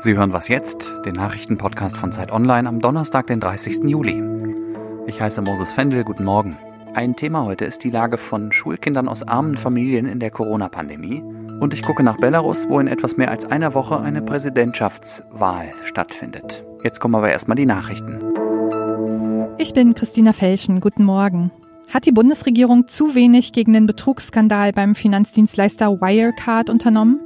Sie hören was jetzt, den Nachrichtenpodcast von Zeit Online am Donnerstag, den 30. Juli. Ich heiße Moses Fendel, guten Morgen. Ein Thema heute ist die Lage von Schulkindern aus armen Familien in der Corona-Pandemie. Und ich gucke nach Belarus, wo in etwas mehr als einer Woche eine Präsidentschaftswahl stattfindet. Jetzt kommen aber erstmal die Nachrichten. Ich bin Christina Felschen, guten Morgen. Hat die Bundesregierung zu wenig gegen den Betrugsskandal beim Finanzdienstleister Wirecard unternommen?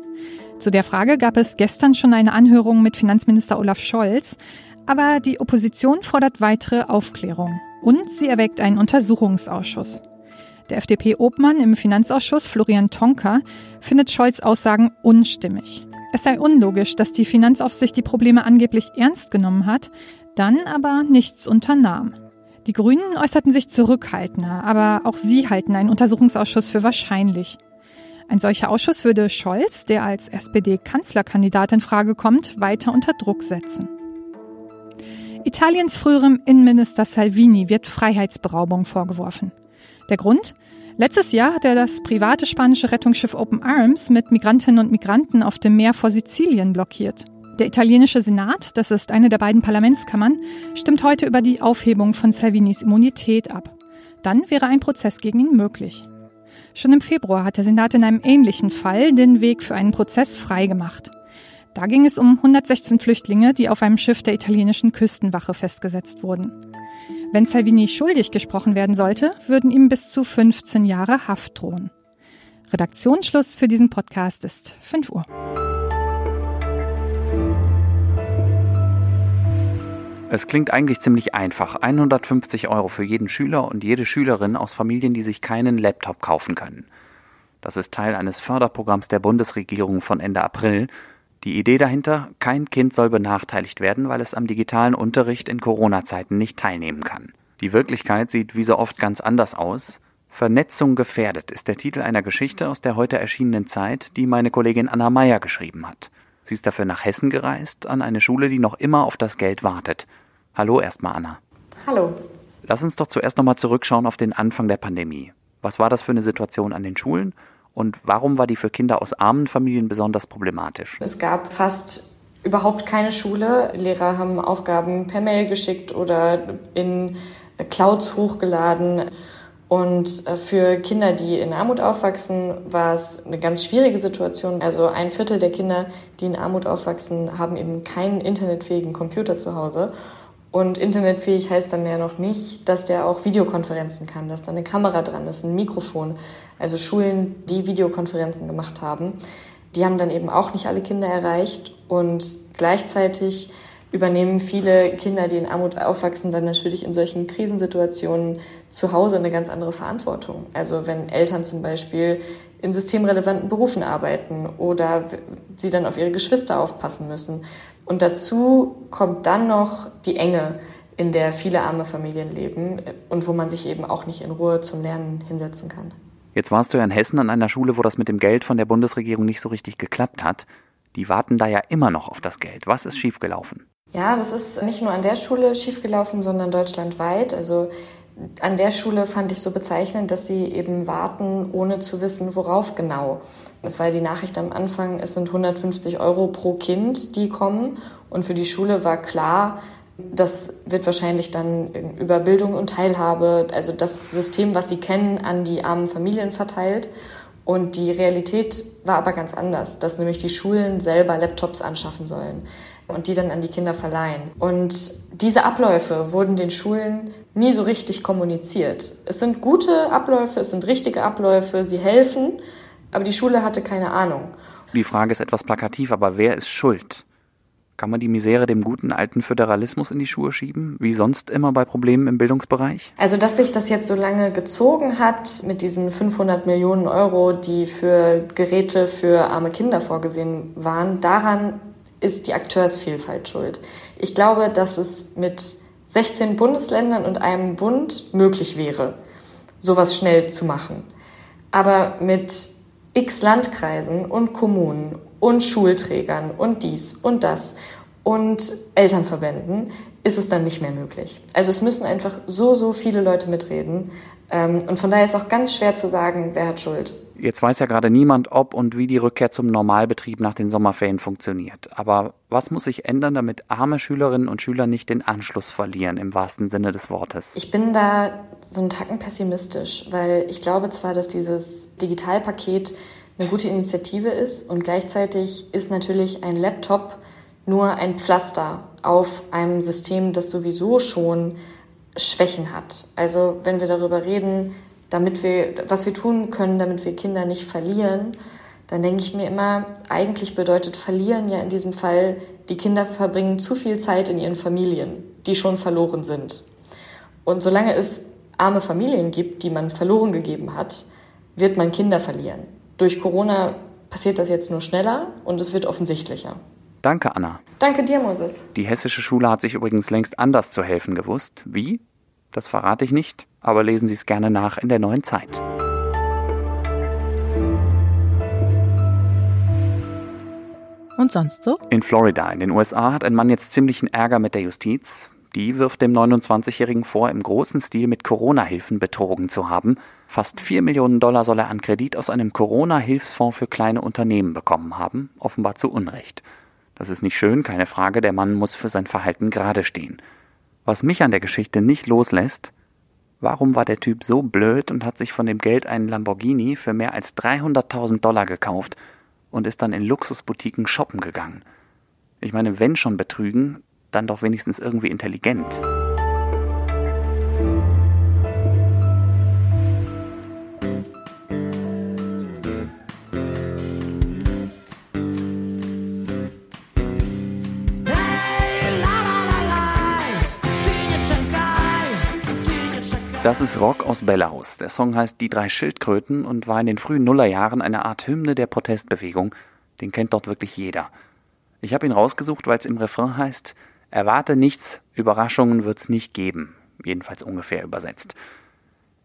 Zu der Frage gab es gestern schon eine Anhörung mit Finanzminister Olaf Scholz, aber die Opposition fordert weitere Aufklärung und sie erweckt einen Untersuchungsausschuss. Der FDP-Obmann im Finanzausschuss, Florian Tonka, findet Scholz Aussagen unstimmig. Es sei unlogisch, dass die Finanzaufsicht die Probleme angeblich ernst genommen hat, dann aber nichts unternahm. Die Grünen äußerten sich zurückhaltender, aber auch sie halten einen Untersuchungsausschuss für wahrscheinlich. Ein solcher Ausschuss würde Scholz, der als SPD-Kanzlerkandidat in Frage kommt, weiter unter Druck setzen. Italiens früherem Innenminister Salvini wird Freiheitsberaubung vorgeworfen. Der Grund? Letztes Jahr hat er das private spanische Rettungsschiff Open Arms mit Migrantinnen und Migranten auf dem Meer vor Sizilien blockiert. Der italienische Senat, das ist eine der beiden Parlamentskammern, stimmt heute über die Aufhebung von Salvinis Immunität ab. Dann wäre ein Prozess gegen ihn möglich. Schon im Februar hat der Senat in einem ähnlichen Fall den Weg für einen Prozess freigemacht. Da ging es um 116 Flüchtlinge, die auf einem Schiff der italienischen Küstenwache festgesetzt wurden. Wenn Salvini schuldig gesprochen werden sollte, würden ihm bis zu 15 Jahre Haft drohen. Redaktionsschluss für diesen Podcast ist 5 Uhr. Es klingt eigentlich ziemlich einfach. 150 Euro für jeden Schüler und jede Schülerin aus Familien, die sich keinen Laptop kaufen können. Das ist Teil eines Förderprogramms der Bundesregierung von Ende April. Die Idee dahinter, kein Kind soll benachteiligt werden, weil es am digitalen Unterricht in Corona-Zeiten nicht teilnehmen kann. Die Wirklichkeit sieht wie so oft ganz anders aus. Vernetzung gefährdet ist der Titel einer Geschichte aus der heute erschienenen Zeit, die meine Kollegin Anna Meyer geschrieben hat. Sie ist dafür nach Hessen gereist, an eine Schule, die noch immer auf das Geld wartet. Hallo erstmal, Anna. Hallo. Lass uns doch zuerst nochmal zurückschauen auf den Anfang der Pandemie. Was war das für eine Situation an den Schulen und warum war die für Kinder aus armen Familien besonders problematisch? Es gab fast überhaupt keine Schule. Lehrer haben Aufgaben per Mail geschickt oder in Clouds hochgeladen. Und äh, für Kinder, die in Armut aufwachsen, war es eine ganz schwierige Situation. Also ein Viertel der Kinder, die in Armut aufwachsen, haben eben keinen internetfähigen Computer zu Hause. Und internetfähig heißt dann ja noch nicht, dass der auch Videokonferenzen kann, dass da eine Kamera dran ist, ein Mikrofon. Also Schulen, die Videokonferenzen gemacht haben, die haben dann eben auch nicht alle Kinder erreicht. Und gleichzeitig übernehmen viele Kinder, die in Armut aufwachsen, dann natürlich in solchen Krisensituationen zu Hause eine ganz andere Verantwortung. Also wenn Eltern zum Beispiel in systemrelevanten Berufen arbeiten oder sie dann auf ihre Geschwister aufpassen müssen. Und dazu kommt dann noch die Enge, in der viele arme Familien leben und wo man sich eben auch nicht in Ruhe zum Lernen hinsetzen kann. Jetzt warst du ja in Hessen an einer Schule, wo das mit dem Geld von der Bundesregierung nicht so richtig geklappt hat. Die warten da ja immer noch auf das Geld. Was ist schiefgelaufen? Ja, das ist nicht nur an der Schule schiefgelaufen, sondern deutschlandweit. Also an der Schule fand ich so bezeichnend, dass sie eben warten, ohne zu wissen, worauf genau. Es war die Nachricht am Anfang, es sind 150 Euro pro Kind, die kommen. Und für die Schule war klar, das wird wahrscheinlich dann über Bildung und Teilhabe, also das System, was sie kennen, an die armen Familien verteilt. Und die Realität war aber ganz anders, dass nämlich die Schulen selber Laptops anschaffen sollen und die dann an die Kinder verleihen. Und diese Abläufe wurden den Schulen nie so richtig kommuniziert. Es sind gute Abläufe, es sind richtige Abläufe, sie helfen, aber die Schule hatte keine Ahnung. Die Frage ist etwas plakativ, aber wer ist schuld? Kann man die Misere dem guten alten Föderalismus in die Schuhe schieben, wie sonst immer bei Problemen im Bildungsbereich? Also, dass sich das jetzt so lange gezogen hat mit diesen 500 Millionen Euro, die für Geräte für arme Kinder vorgesehen waren, daran ist die Akteursvielfalt schuld. Ich glaube, dass es mit 16 Bundesländern und einem Bund möglich wäre, sowas schnell zu machen. Aber mit x Landkreisen und Kommunen und Schulträgern und dies und das und Elternverbänden ist es dann nicht mehr möglich. Also es müssen einfach so, so viele Leute mitreden, und von daher ist auch ganz schwer zu sagen, wer hat Schuld. Jetzt weiß ja gerade niemand, ob und wie die Rückkehr zum Normalbetrieb nach den Sommerferien funktioniert. Aber was muss sich ändern, damit arme Schülerinnen und Schüler nicht den Anschluss verlieren, im wahrsten Sinne des Wortes? Ich bin da so einen Tacken pessimistisch, weil ich glaube zwar, dass dieses Digitalpaket eine gute Initiative ist und gleichzeitig ist natürlich ein Laptop nur ein Pflaster auf einem System, das sowieso schon Schwächen hat. Also wenn wir darüber reden, damit wir, was wir tun können, damit wir Kinder nicht verlieren, dann denke ich mir immer, eigentlich bedeutet verlieren ja in diesem Fall, die Kinder verbringen zu viel Zeit in ihren Familien, die schon verloren sind. Und solange es arme Familien gibt, die man verloren gegeben hat, wird man Kinder verlieren. Durch Corona passiert das jetzt nur schneller und es wird offensichtlicher. Danke, Anna. Danke dir, Moses. Die hessische Schule hat sich übrigens längst anders zu helfen gewusst. Wie? Das verrate ich nicht, aber lesen Sie es gerne nach in der neuen Zeit. Und sonst so? In Florida, in den USA, hat ein Mann jetzt ziemlichen Ärger mit der Justiz. Die wirft dem 29-Jährigen vor, im großen Stil mit Corona-Hilfen betrogen zu haben. Fast 4 Millionen Dollar soll er an Kredit aus einem Corona-Hilfsfonds für kleine Unternehmen bekommen haben, offenbar zu Unrecht. Das ist nicht schön, keine Frage, der Mann muss für sein Verhalten gerade stehen. Was mich an der Geschichte nicht loslässt, warum war der Typ so blöd und hat sich von dem Geld einen Lamborghini für mehr als 300.000 Dollar gekauft und ist dann in Luxusboutiquen shoppen gegangen? Ich meine, wenn schon betrügen, dann doch wenigstens irgendwie intelligent. Das ist Rock aus Belarus. Der Song heißt Die drei Schildkröten und war in den frühen Nullerjahren eine Art Hymne der Protestbewegung. Den kennt dort wirklich jeder. Ich habe ihn rausgesucht, weil es im Refrain heißt, erwarte nichts, Überraschungen wird's nicht geben. Jedenfalls ungefähr übersetzt.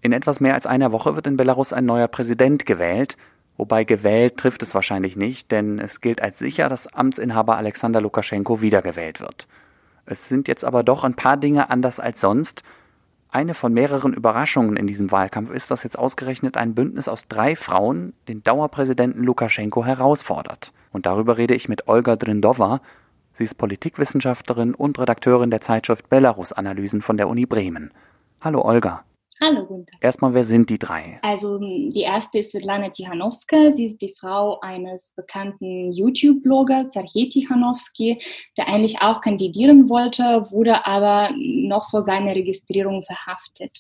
In etwas mehr als einer Woche wird in Belarus ein neuer Präsident gewählt, wobei gewählt trifft es wahrscheinlich nicht, denn es gilt als sicher, dass Amtsinhaber Alexander Lukaschenko wiedergewählt wird. Es sind jetzt aber doch ein paar Dinge anders als sonst, eine von mehreren Überraschungen in diesem Wahlkampf ist, dass jetzt ausgerechnet ein Bündnis aus drei Frauen den Dauerpräsidenten Lukaschenko herausfordert. Und darüber rede ich mit Olga Drindova. Sie ist Politikwissenschaftlerin und Redakteurin der Zeitschrift Belarus Analysen von der Uni Bremen. Hallo Olga. Hallo, Gunther. Erstmal, wer sind die drei? Also die erste ist Svetlana Tichanowska. Sie ist die Frau eines bekannten YouTube-Bloggers, Sergei Tichanowski, der eigentlich auch kandidieren wollte, wurde aber noch vor seiner Registrierung verhaftet.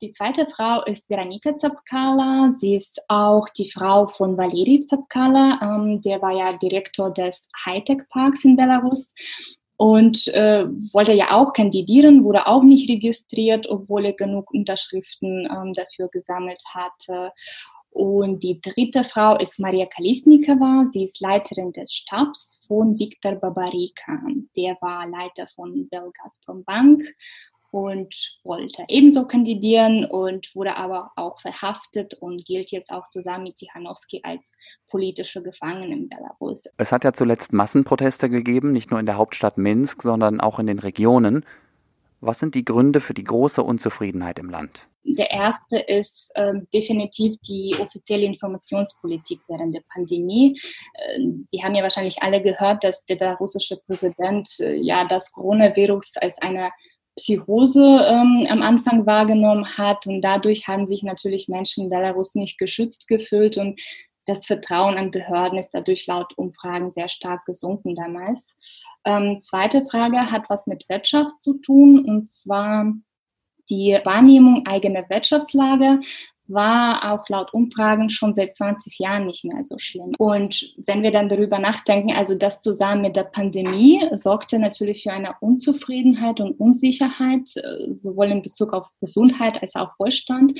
Die zweite Frau ist Veronika Zapkala. Sie ist auch die Frau von Valeri Zapkala. Ähm, der war ja Direktor des Hightech-Parks in Belarus und äh, wollte ja auch kandidieren, wurde auch nicht registriert, obwohl er genug Unterschriften ähm, dafür gesammelt hatte. Und die dritte Frau ist Maria Kalisnikova. Sie ist Leiterin des Stabs von Viktor Babarika. Der war Leiter von Belgazprom Bank und wollte ebenso kandidieren und wurde aber auch verhaftet und gilt jetzt auch zusammen mit Tichanowski als politische Gefangene in Belarus. Es hat ja zuletzt Massenproteste gegeben, nicht nur in der Hauptstadt Minsk, sondern auch in den Regionen. Was sind die Gründe für die große Unzufriedenheit im Land? Der erste ist äh, definitiv die offizielle Informationspolitik während der Pandemie. Äh, Sie haben ja wahrscheinlich alle gehört, dass der belarussische Präsident äh, ja das Coronavirus als eine Psychose ähm, am Anfang wahrgenommen hat. Und dadurch haben sich natürlich Menschen in Belarus nicht geschützt gefühlt und das Vertrauen an Behörden ist dadurch laut Umfragen sehr stark gesunken damals. Ähm, zweite Frage hat was mit Wirtschaft zu tun und zwar die Wahrnehmung eigener Wirtschaftslage war auch laut Umfragen schon seit 20 Jahren nicht mehr so schlimm. Und wenn wir dann darüber nachdenken, also das zusammen mit der Pandemie sorgte natürlich für eine Unzufriedenheit und Unsicherheit, äh, sowohl in Bezug auf Gesundheit als auch Wohlstand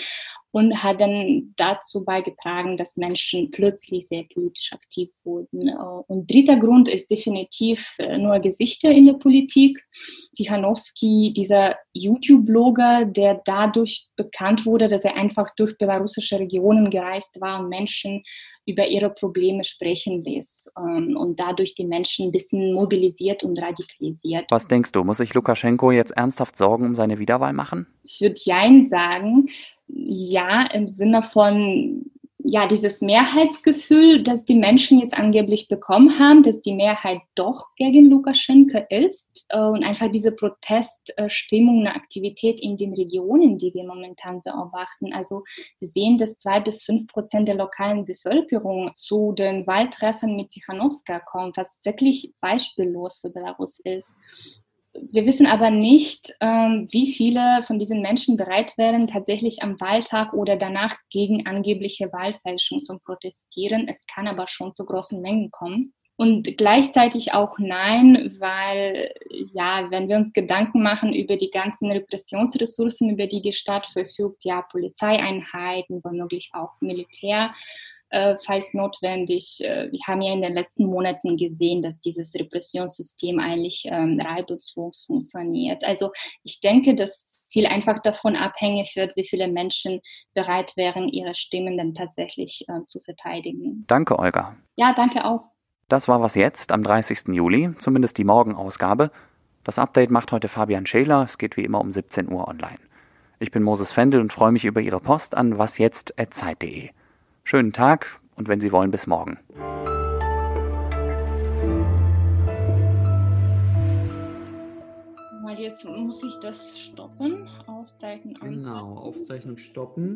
und hat dann dazu beigetragen, dass Menschen plötzlich sehr politisch aktiv wurden. Äh, und dritter Grund ist definitiv äh, nur Gesichter in der Politik. Tichanowski, dieser YouTube-Blogger, der dadurch bekannt wurde, dass er einfach durch belarussische Regionen gereist war und Menschen über ihre Probleme sprechen ließ ähm, und dadurch die Menschen ein bisschen mobilisiert und radikalisiert. Was denkst du, muss sich Lukaschenko jetzt ernsthaft Sorgen um seine Wiederwahl machen? Ich würde Jein sagen Ja, im Sinne von ja, dieses Mehrheitsgefühl, das die Menschen jetzt angeblich bekommen haben, dass die Mehrheit doch gegen Lukaschenka ist äh, und einfach diese Proteststimmung, eine Aktivität in den Regionen, die wir momentan beobachten. Also wir sehen, dass zwei bis fünf Prozent der lokalen Bevölkerung zu den Wahltreffen mit Tichanowska kommt, was wirklich beispiellos für Belarus ist. Wir wissen aber nicht, ähm, wie viele von diesen Menschen bereit wären, tatsächlich am Wahltag oder danach gegen angebliche Wahlfälschung zu protestieren. Es kann aber schon zu großen Mengen kommen. Und gleichzeitig auch nein, weil, ja, wenn wir uns Gedanken machen über die ganzen Repressionsressourcen, über die die Stadt verfügt, ja, Polizeieinheiten, womöglich auch Militär, äh, falls notwendig. Äh, wir haben ja in den letzten Monaten gesehen, dass dieses Repressionssystem eigentlich ähm, reibungslos funktioniert. Also ich denke, dass viel einfach davon abhängig wird, wie viele Menschen bereit wären, ihre Stimmen dann tatsächlich äh, zu verteidigen. Danke, Olga. Ja, danke auch. Das war was jetzt am 30. Juli, zumindest die Morgenausgabe. Das Update macht heute Fabian Scheler. Es geht wie immer um 17 Uhr online. Ich bin Moses Fendel und freue mich über Ihre Post an wasjetzt.zeit.de. Schönen Tag und wenn Sie wollen, bis morgen. Weil jetzt muss ich das stoppen, Aufzeichnen. Genau, Aufzeichnung stoppen.